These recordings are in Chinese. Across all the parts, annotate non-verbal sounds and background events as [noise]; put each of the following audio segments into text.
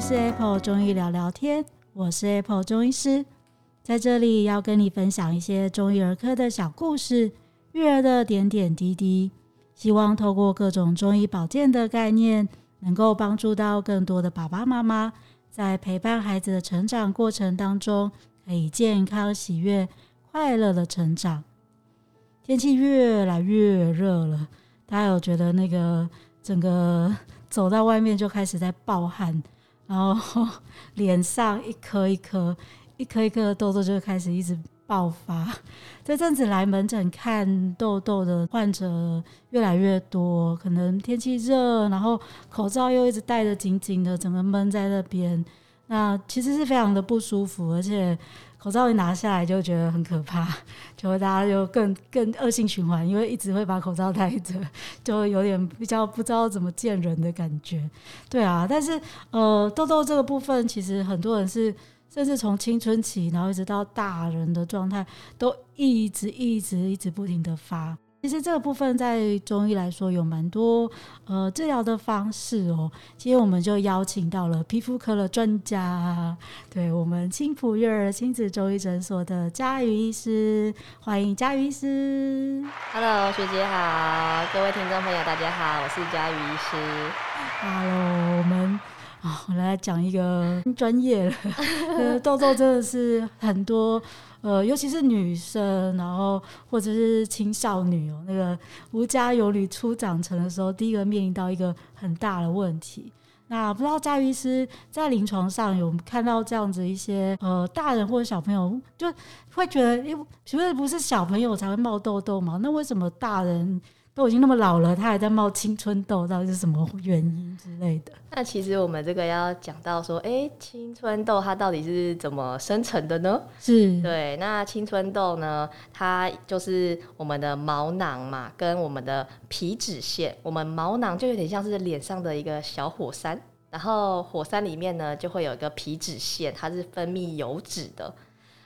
是 Apple 中医聊聊天，我是 Apple 中医师，在这里要跟你分享一些中医儿科的小故事，育儿的点点滴滴，希望透过各种中医保健的概念，能够帮助到更多的爸爸妈妈，在陪伴孩子的成长过程当中，可以健康、喜悦、快乐的成长。天气越来越热了，大家有觉得那个整个走到外面就开始在暴汗，然后脸上一颗一颗、一颗一颗的痘痘就开始一直爆发。[laughs] 这阵子来门诊看痘痘的患者越来越多，可能天气热，然后口罩又一直戴得紧紧的，整个闷在那边，那其实是非常的不舒服，而且。口罩一拿下来就觉得很可怕，就会大家就更更恶性循环，因为一直会把口罩戴着，就有点比较不知道怎么见人的感觉。对啊，但是呃，痘痘这个部分，其实很多人是甚至从青春期，然后一直到大人的状态，都一直一直一直不停的发。其实这个部分在中医来说有蛮多呃治疗的方式哦。今天我们就邀请到了皮肤科的专家，对我们青浦育儿亲子中医诊所的佳瑜医师，欢迎佳瑜医师。Hello，学姐好，各位听众朋友大家好，我是佳瑜医师。Hello，我们啊，我来讲一个专业的，[laughs] 痘痘真的是很多。呃，尤其是女生，然后或者是青少女哦，那个无家有女初长成的时候，第一个面临到一个很大的问题。那不知道嘉瑜医师在临床上有看到这样子一些呃大人或者小朋友，就会觉得，因为其实不是小朋友才会冒痘痘嘛？那为什么大人？都已经那么老了，他还在冒青春痘，到底是什么原因之类的？那其实我们这个要讲到说，哎、欸，青春痘它到底是怎么生成的呢？是对，那青春痘呢，它就是我们的毛囊嘛，跟我们的皮脂腺，我们毛囊就有点像是脸上的一个小火山，然后火山里面呢就会有一个皮脂腺，它是分泌油脂的。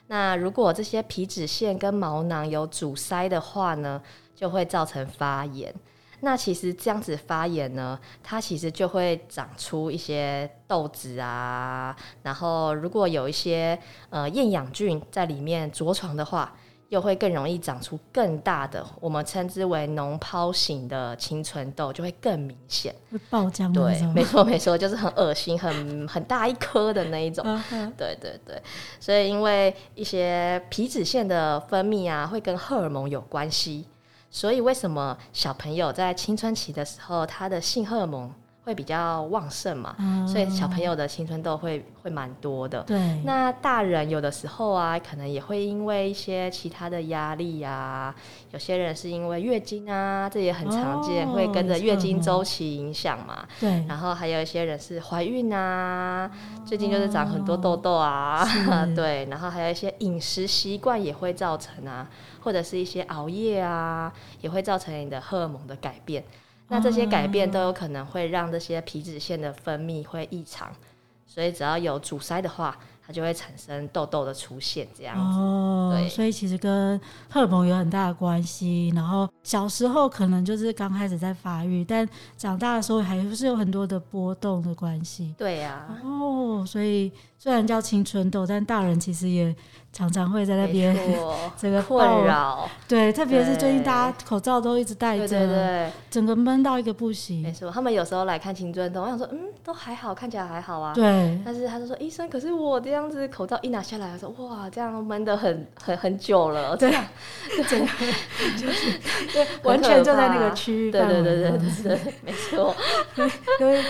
那如果这些皮脂腺跟毛囊有阻塞的话呢，就会造成发炎。那其实这样子发炎呢，它其实就会长出一些痘子啊。然后如果有一些呃厌氧菌在里面着床的话，又会更容易长出更大的，我们称之为脓泡型的青春痘，就会更明显，会爆浆。对，没错没错，就是很恶心、很很大一颗的那一种。对对对，所以因为一些皮脂腺的分泌啊，会跟荷尔蒙有关系。所以，为什么小朋友在青春期的时候，他的性荷尔蒙会比较旺盛嘛？嗯、所以小朋友的青春痘会会蛮多的。对。那大人有的时候啊，可能也会因为一些其他的压力啊，有些人是因为月经啊，这也很常见，哦、会跟着月经周期影响嘛。对。然后还有一些人是怀孕啊，最近就是长很多痘痘啊。哦、[laughs] 对。然后还有一些饮食习惯也会造成啊。或者是一些熬夜啊，也会造成你的荷尔蒙的改变。那这些改变都有可能会让这些皮脂腺的分泌会异常，所以只要有阻塞的话，它就会产生痘痘的出现，这样子。哦，对，所以其实跟荷尔蒙有很大的关系。然后小时候可能就是刚开始在发育，但长大的时候还是有很多的波动的关系。对呀、啊。哦，所以虽然叫青春痘，但大人其实也。常常会在那边 [laughs] 这个困扰，对，特别是最近大家口罩都一直戴着，对对对，整个闷到一个不行。没错，他们有时候来看青春痘，我想说，嗯，都还好，看起来还好啊。对。但是他就说，医生，可是我这样子口罩一拿下来，我说，哇，这样闷得很很很久了。对。对。就是对，完全就在那个区域。对对对对对对，没错。因为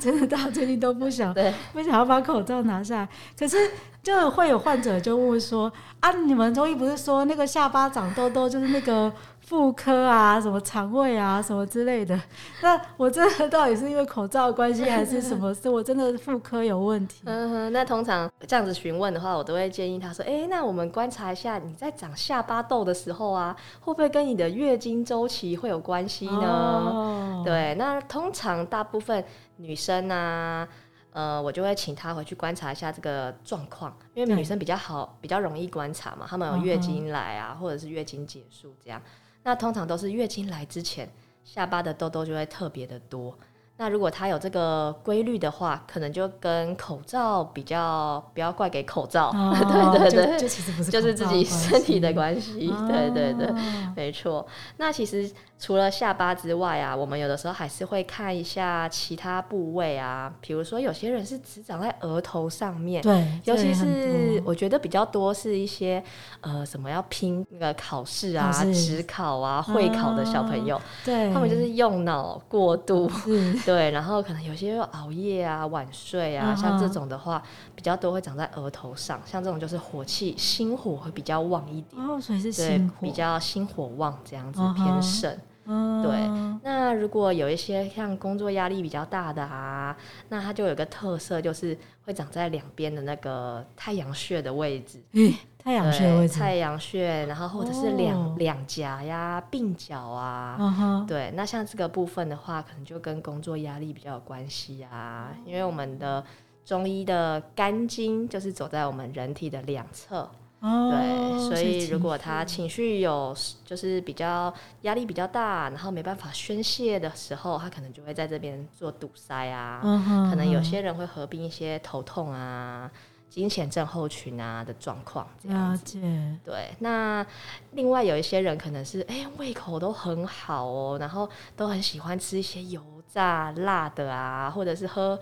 真的大家最近都不想，对，不想要把口罩拿下来，可是。就会有患者就问说啊，你们中医不是说那个下巴长痘痘就是那个妇科啊，什么肠胃啊，什么之类的？那我真的到底是因为口罩的关系，还是什么？是我真的妇科有问题？嗯哼，那通常这样子询问的话，我都会建议他说，哎、欸，那我们观察一下你在长下巴痘的时候啊，会不会跟你的月经周期会有关系呢？哦、对，那通常大部分女生啊。呃，我就会请他回去观察一下这个状况，因为女生比较好，比较容易观察嘛。她们有月经来啊，或者是月经结束这样。那通常都是月经来之前，下巴的痘痘就会特别的多。那如果它有这个规律的话，可能就跟口罩比较，不要怪给口罩，哦、[laughs] 对对对，就，就其实不是就是自己身体的关系，哦、对对对，没错。那其实除了下巴之外啊，我们有的时候还是会看一下其他部位啊，比如说有些人是只长在额头上面，对，尤其是我觉得比较多是一些呃什么要拼那个考试啊、指考啊、会考的小朋友，对，他们就是用脑过度。[laughs] 对，然后可能有些又熬夜啊、晚睡啊，uh. 像这种的话，比较多会长在额头上。像这种就是火气、心火会比较旺一点。哦，所以是心火，对，比较心火旺这样子偏盛。Uh 对，那如果有一些像工作压力比较大的啊，那它就有个特色，就是会长在两边的那个太阳穴的位置。嗯太阳穴位置，太阳穴，然后或者是两两颊呀、鬓角啊，uh huh. 对，那像这个部分的话，可能就跟工作压力比较有关系啊。因为我们的中医的肝经就是走在我们人体的两侧，uh. 对，所以如果他情绪有就是比较压力比较大，然后没办法宣泄的时候，他可能就会在这边做堵塞啊。Uh huh. 可能有些人会合并一些头痛啊。经前症候群啊的状况，了解。对，那另外有一些人可能是哎、欸、胃口都很好哦，然后都很喜欢吃一些油炸辣的啊，或者是喝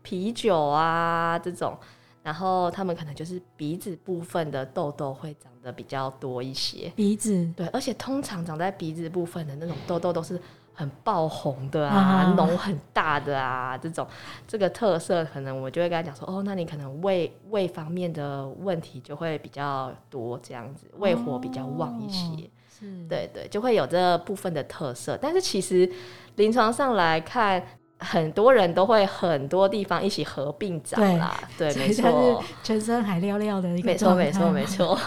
啤酒啊这种，然后他们可能就是鼻子部分的痘痘会长得比较多一些。鼻子对，而且通常长在鼻子部分的那种痘痘都是。很爆红的啊，脓、uh. 很大的啊，这种这个特色，可能我就会跟他讲说，哦，那你可能胃胃方面的问题就会比较多，这样子胃火比较旺一些，oh, 是对对，就会有这部分的特色。但是其实临床上来看。很多人都会很多地方一起合并长啦，对，对没错，全身海料料的一个，没错，没错，[laughs] 没错，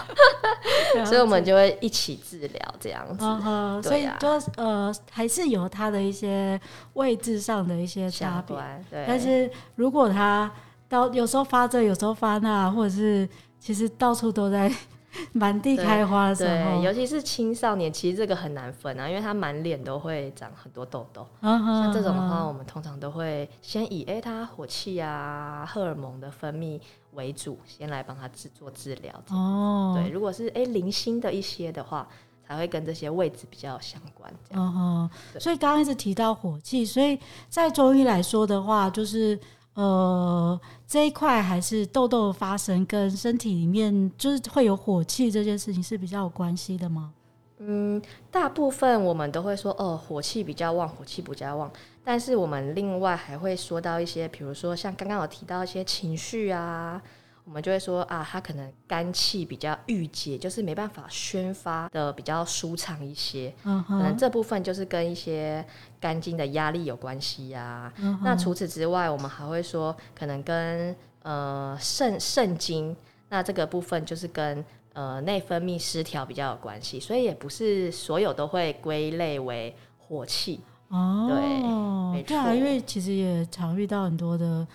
所以我们就会一起治疗这样子，所以就呃还是有它的一些位置上的一些差别，对。但是如果它到有时候发这，有时候发那，或者是其实到处都在。[laughs] 满地开花的时候，对，尤其是青少年，其实这个很难分啊，因为他满脸都会长很多痘痘。Uh 像这种的话，我们通常都会先以哎，他火气啊、荷尔蒙的分泌为主，先来帮他制作治疗。哦，oh. 对，如果是哎零星的一些的话，才会跟这些位置比较相关。这样，uh. 所以刚刚一直提到火气，所以在中医来说的话，就是。呃，这一块还是痘痘发生跟身体里面就是会有火气这件事情是比较有关系的吗？嗯，大部分我们都会说，哦，火气比较旺，火气比较旺。但是我们另外还会说到一些，比如说像刚刚有提到一些情绪啊。我们就会说啊，他可能肝气比较郁结，就是没办法宣发的比较舒畅一些。嗯哼，可能这部分就是跟一些肝经的压力有关系呀、啊。那除此之外，我们还会说，可能跟呃肾肾经，那这个部分就是跟呃内分泌失调比较有关系，所以也不是所有都会归类为火气。哦，对，没错。因为其实也常遇到很多的。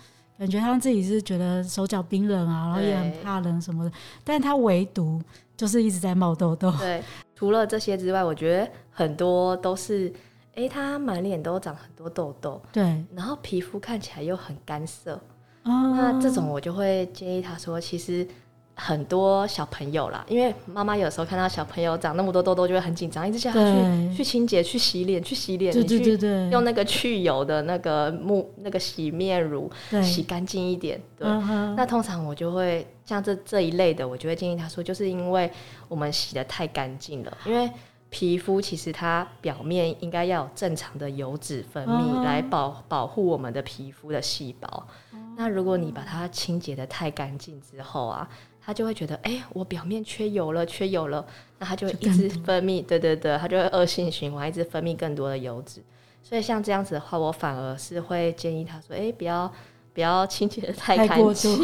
感觉他自己是觉得手脚冰冷啊，然后也很怕冷什么的，对但他唯独就是一直在冒痘痘。对，除了这些之外，我觉得很多都是，哎、欸，他满脸都长很多痘痘，对，然后皮肤看起来又很干涩，哦、那这种我就会建议他说，其实。很多小朋友啦，因为妈妈有时候看到小朋友长那么多痘痘，就会很紧张，一直叫他去去清洁、去洗脸、去洗脸，对对对对，用那个去油的那个木那个洗面乳洗干净一点。对，嗯、那通常我就会像这这一类的，我就会建议他说，就是因为我们洗的太干净了，因为皮肤其实它表面应该要有正常的油脂分泌来保保护我们的皮肤的细胞。那如果你把它清洁的太干净之后啊。他就会觉得，哎、欸，我表面缺油了，缺油了，那他就会一直分泌，对对对，他就会恶性循环，一直分泌更多的油脂。所以像这样子的话，我反而是会建议他说，哎、欸，不要不要清洁的太干净，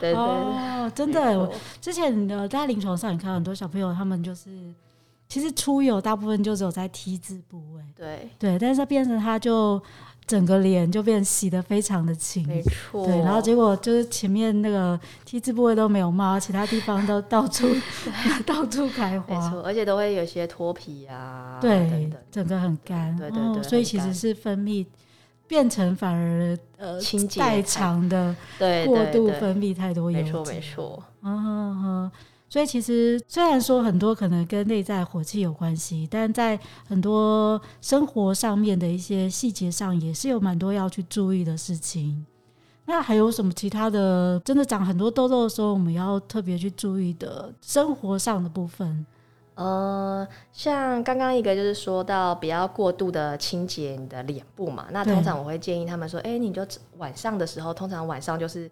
对对 [laughs] 对，[laughs] 哦，真的，我之前的在临床上，你看很多小朋友，他们就是其实出油大部分就只有在 T 字部位，对。对，但是变成他就。整个脸就变洗得非常的清，没错。对，然后结果就是前面那个 T 字部位都没有冒，其他地方都到处 [laughs] [laughs] 到处开花，没错，而且都会有些脱皮啊，对，等等。整个很干，对对对，哦，所以其实是分泌变成反而呃代偿的对过度分泌太多油脂，没错没错。嗯哼哼。所以其实虽然说很多可能跟内在火气有关系，但在很多生活上面的一些细节上，也是有蛮多要去注意的事情。那还有什么其他的？真的长很多痘痘的时候，我们要特别去注意的生活上的部分？呃，像刚刚一个就是说到不要过度的清洁你的脸部嘛。那通常我会建议他们说，哎，你就晚上的时候，通常晚上就是。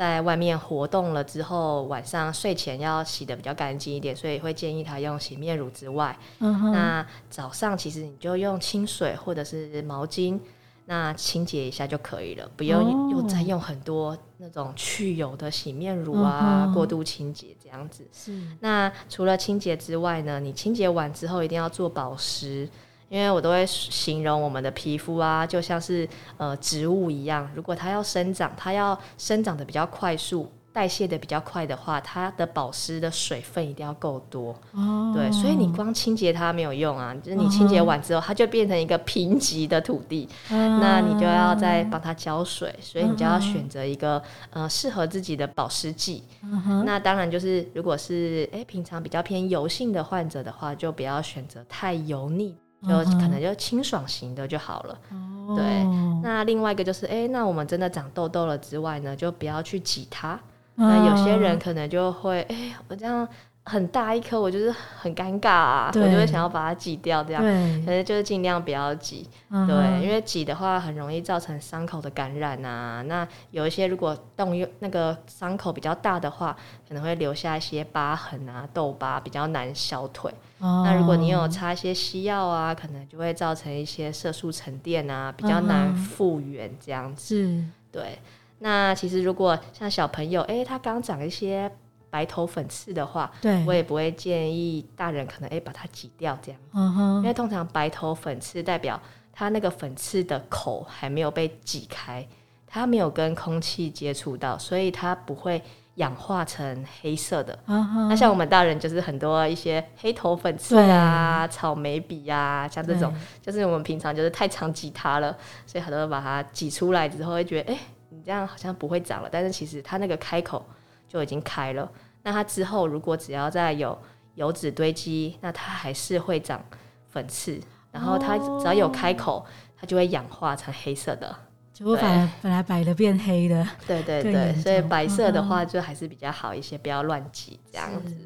在外面活动了之后，晚上睡前要洗的比较干净一点，所以会建议他用洗面乳之外，嗯，那早上其实你就用清水或者是毛巾，那清洁一下就可以了，不用又再用很多那种去油的洗面乳啊，嗯、过度清洁这样子。是。那除了清洁之外呢，你清洁完之后一定要做保湿。因为我都会形容我们的皮肤啊，就像是呃植物一样，如果它要生长，它要生长的比较快速，代谢的比较快的话，它的保湿的水分一定要够多。哦。对，所以你光清洁它没有用啊，就是你清洁完之后，它就变成一个贫瘠的土地，哦、那你就要再帮它浇水，所以你就要选择一个呃适合自己的保湿剂。哦、那当然就是如果是诶平常比较偏油性的患者的话，就不要选择太油腻。就可能就清爽型的就好了。Uh. 对，那另外一个就是，哎、欸，那我们真的长痘痘了之外呢，就不要去挤它。Uh. 那有些人可能就会，哎、欸，我这样。很大一颗，我就是很尴尬啊，我就会想要把它挤掉，这样，对可是就是尽量不要挤，嗯、对，因为挤的话很容易造成伤口的感染啊。那有一些如果动用那个伤口比较大的话，可能会留下一些疤痕啊、痘疤，比较难消退。哦、那如果你有擦一些西药啊，可能就会造成一些色素沉淀啊，比较难复原这样子。是，对。那其实如果像小朋友，哎、欸，他刚长一些。白头粉刺的话，对。我也不会建议大人可能哎、欸、把它挤掉这样，嗯、哼。因为通常白头粉刺代表它那个粉刺的口还没有被挤开，它没有跟空气接触到，所以它不会氧化成黑色的。那像我们大人就是很多一些黑头粉刺啊、草莓笔啊，像这种，就是我们平常就是太常挤它了，所以很多人把它挤出来之后会觉得哎、欸、你这样好像不会长了，但是其实它那个开口。就已经开了，那它之后如果只要再有油脂堆积，那它还是会长粉刺，然后它只要有开口，它就会氧化成黑色的，结果反而本来白的变黑的。对对对，所以白色的话就还是比较好一些，不要乱挤这样子。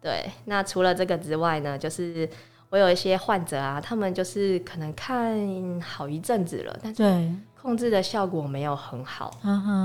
对，那除了这个之外呢，就是我有一些患者啊，他们就是可能看好一阵子了，但是控制的效果没有很好。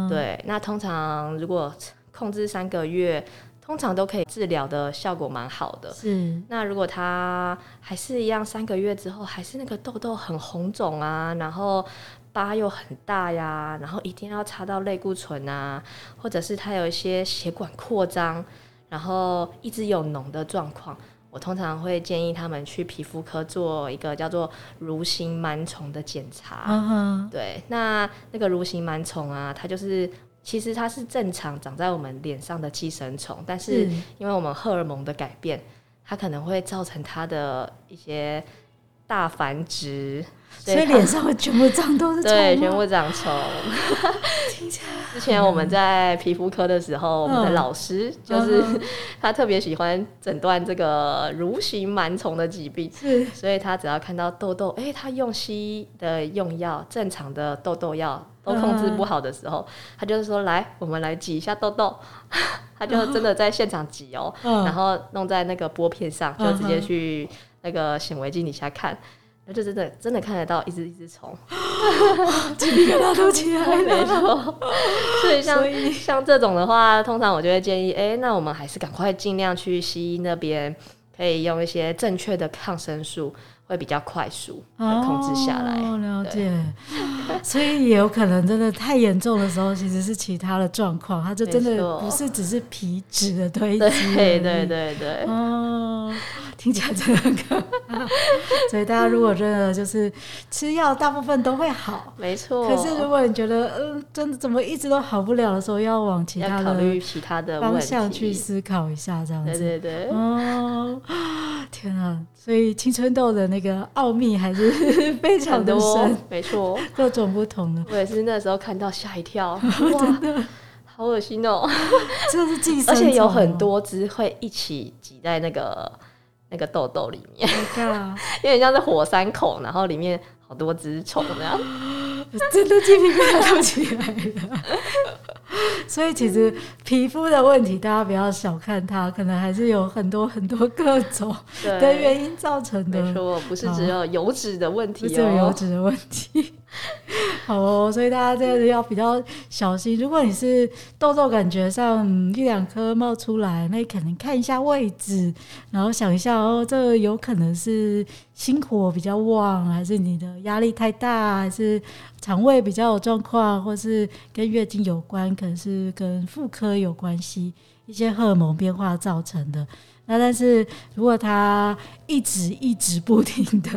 对，对，那通常如果控制三个月，通常都可以治疗的效果蛮好的。是，那如果他还是一样，三个月之后还是那个痘痘很红肿啊，然后疤又很大呀，然后一定要擦到类固醇啊，或者是他有一些血管扩张，然后一直有脓的状况，我通常会建议他们去皮肤科做一个叫做蠕形螨虫的检查。嗯哼，对，那那个蠕形螨虫啊，它就是。其实它是正常长在我们脸上的寄生虫，但是因为我们荷尔蒙的改变，它可能会造成它的一些大繁殖，所以脸上会全部长都是虫，对，全部长虫。之前我们在皮肤科的时候，我们的老师就是 [laughs] 他特别喜欢诊断这个蠕形螨虫的疾病，是，所以他只要看到痘痘，哎，他用西医的用药，正常的痘痘药。都控制不好的时候，嗯、他就是说：“来，我们来挤一下痘痘。[laughs] ”他就真的在现场挤哦，嗯、然后弄在那个玻片上，就直接去那个显微镜底下看，那、嗯、就真的真的看得到一只一只虫，[gasps] 鸡皮疙瘩都起来了。[laughs] 没错，所以像像这种的话，通常我就会建议，哎、欸，那我们还是赶快尽量去西医那边，可以用一些正确的抗生素。会比较快速控制下来。哦，了解。所以也有可能真的太严重的时候，其实是其他的状况，它就真的不是只是皮脂的堆积。对对对对。哦，[laughs] 听起来真的很可怕。[laughs] 所以大家如果真的就是吃药，大部分都会好。没错。可是如果你觉得嗯，真的怎么一直都好不了的时候，要往其他的其他的方向去思考一下，这样子。对对对。哦。[laughs] 天啊！所以青春痘的那个奥秘还是 [laughs] 非常的深，没错，各种不同的。我也是那时候看到吓一跳，哇，好恶心哦！这是寄生虫，而且有很多只会一起挤在那个那个痘痘里面，[laughs] 有点像是火山口，然后里面好多只虫那样，[laughs] 真的鸡皮疙瘩都起来了。所以其实皮肤的问题，大家不要小看它，可能还是有很多很多各种的原因造成的。没错，不是只有油脂的问题哦，油脂的问题。[laughs] 好哦，所以大家这个要比较小心。如果你是痘痘感觉上一两颗冒出来，那可能看一下位置，然后想一下哦，这有可能是心火比较旺，还是你的压力太大，还是肠胃比较有状况，或是跟月经有关，可能是跟妇科有关系，一些荷尔蒙变化造成的。那但是如果它一直一直不停的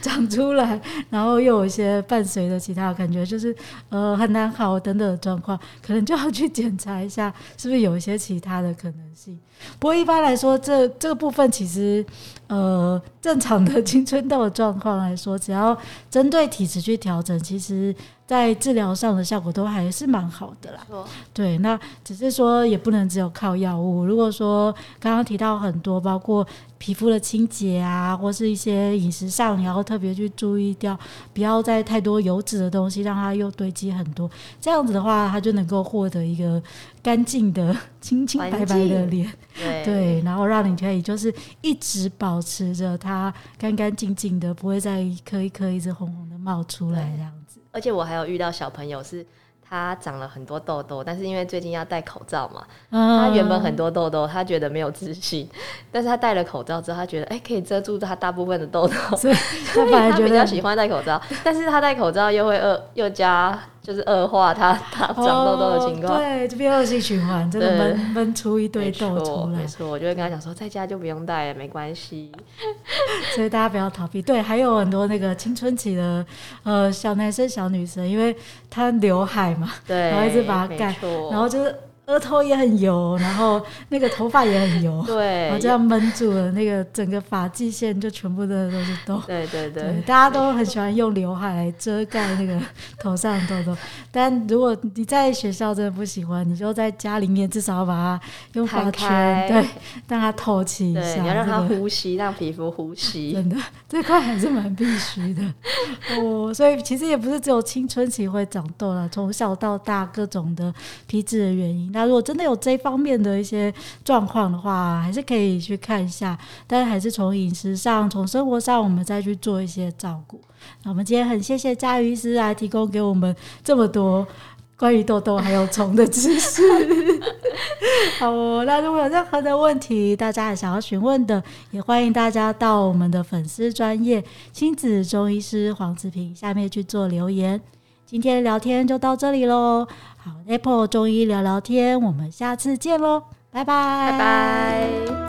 长出来，然后又有一些伴随的其他的感觉，就是呃很难好等等的状况，可能就要去检查一下，是不是有一些其他的可能性。不过一般来说，这这个部分其实呃正常的青春痘的状况来说，只要针对体质去调整，其实。在治疗上的效果都还是蛮好的啦。对，那只是说也不能只有靠药物。如果说刚刚提到很多，包括皮肤的清洁啊，或是一些饮食上，你要特别去注意掉，不要再太多油脂的东西，让它又堆积很多。这样子的话，它就能够获得一个干净的、清清白白的脸。对，对，然后让你可以就是一直保持着它干干净净的，不会再一颗一颗一直红红的冒出来这样子。而且我还有遇到小朋友，是他长了很多痘痘，但是因为最近要戴口罩嘛，他原本很多痘痘，他觉得没有自信，[laughs] 但是他戴了口罩之后，他觉得哎、欸，可以遮住他大部分的痘痘，所以他 [laughs] 比较喜欢戴口罩，但是他戴口罩又会饿又加。就是恶化它它长痘痘的情况，哦，对，就变恶性循环，真的闷闷出一堆痘出来。没错，我就会跟他讲说，在家就不用戴了，没关系。[laughs] 所以大家不要逃避。对，还有很多那个青春期的呃小男生、小女生，因为他刘海嘛，对，然后一直把它盖，然后就是。额头也很油，然后那个头发也很油，对，然后这样闷住了，那个整个发际线就全部的都是痘。对对对，对，大家都很喜欢用刘海来遮盖那个头上的痘痘，但如果你在学校真的不喜欢，你就在家里面至少要把它用发圈，对，让它透气一下，对，你要让它呼吸，让皮肤呼吸。[laughs] 真的，这块还是蛮必须的 [laughs] 哦。所以其实也不是只有青春期会长痘啦，从小到大各种的皮脂的原因。那如果真的有这方面的一些状况的话，还是可以去看一下，但是还是从饮食上、从生活上，我们再去做一些照顾。那我们今天很谢谢佳瑜医师来提供给我们这么多关于痘痘还有虫的知识。[laughs] 好哦，那如果有任何的问题，大家还想要询问的，也欢迎大家到我们的粉丝专业亲子中医师黄子平下面去做留言。今天聊天就到这里喽。好，Apple 中医聊聊天，我们下次见喽，拜拜，拜拜。